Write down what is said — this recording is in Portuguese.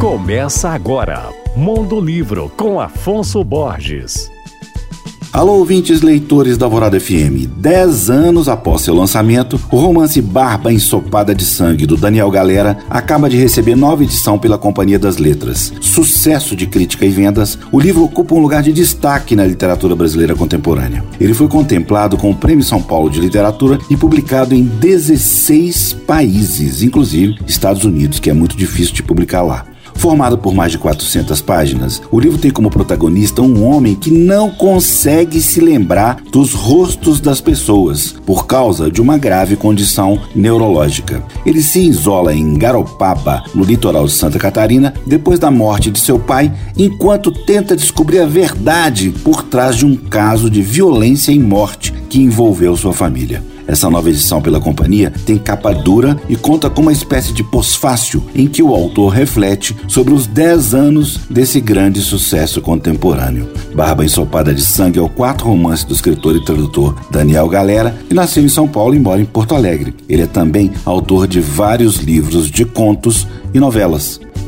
Começa agora, Mundo Livro com Afonso Borges. Alô, ouvintes leitores da Alvorada FM. Dez anos após seu lançamento, o romance Barba Ensopada de Sangue, do Daniel Galera, acaba de receber nova edição pela Companhia das Letras. Sucesso de crítica e vendas, o livro ocupa um lugar de destaque na literatura brasileira contemporânea. Ele foi contemplado com o Prêmio São Paulo de Literatura e publicado em 16 países, inclusive Estados Unidos, que é muito difícil de publicar lá. Formado por mais de 400 páginas, o livro tem como protagonista um homem que não consegue se lembrar dos rostos das pessoas por causa de uma grave condição neurológica. Ele se isola em Garopaba, no litoral de Santa Catarina, depois da morte de seu pai, enquanto tenta descobrir a verdade por trás de um caso de violência e morte que envolveu sua família. Essa nova edição pela companhia tem capa dura e conta com uma espécie de pós-fácil em que o autor reflete sobre os 10 anos desse grande sucesso contemporâneo. Barba Ensopada de Sangue é o quarto romance do escritor e tradutor Daniel Galera, que nasceu em São Paulo e mora em Porto Alegre. Ele é também autor de vários livros de contos e novelas.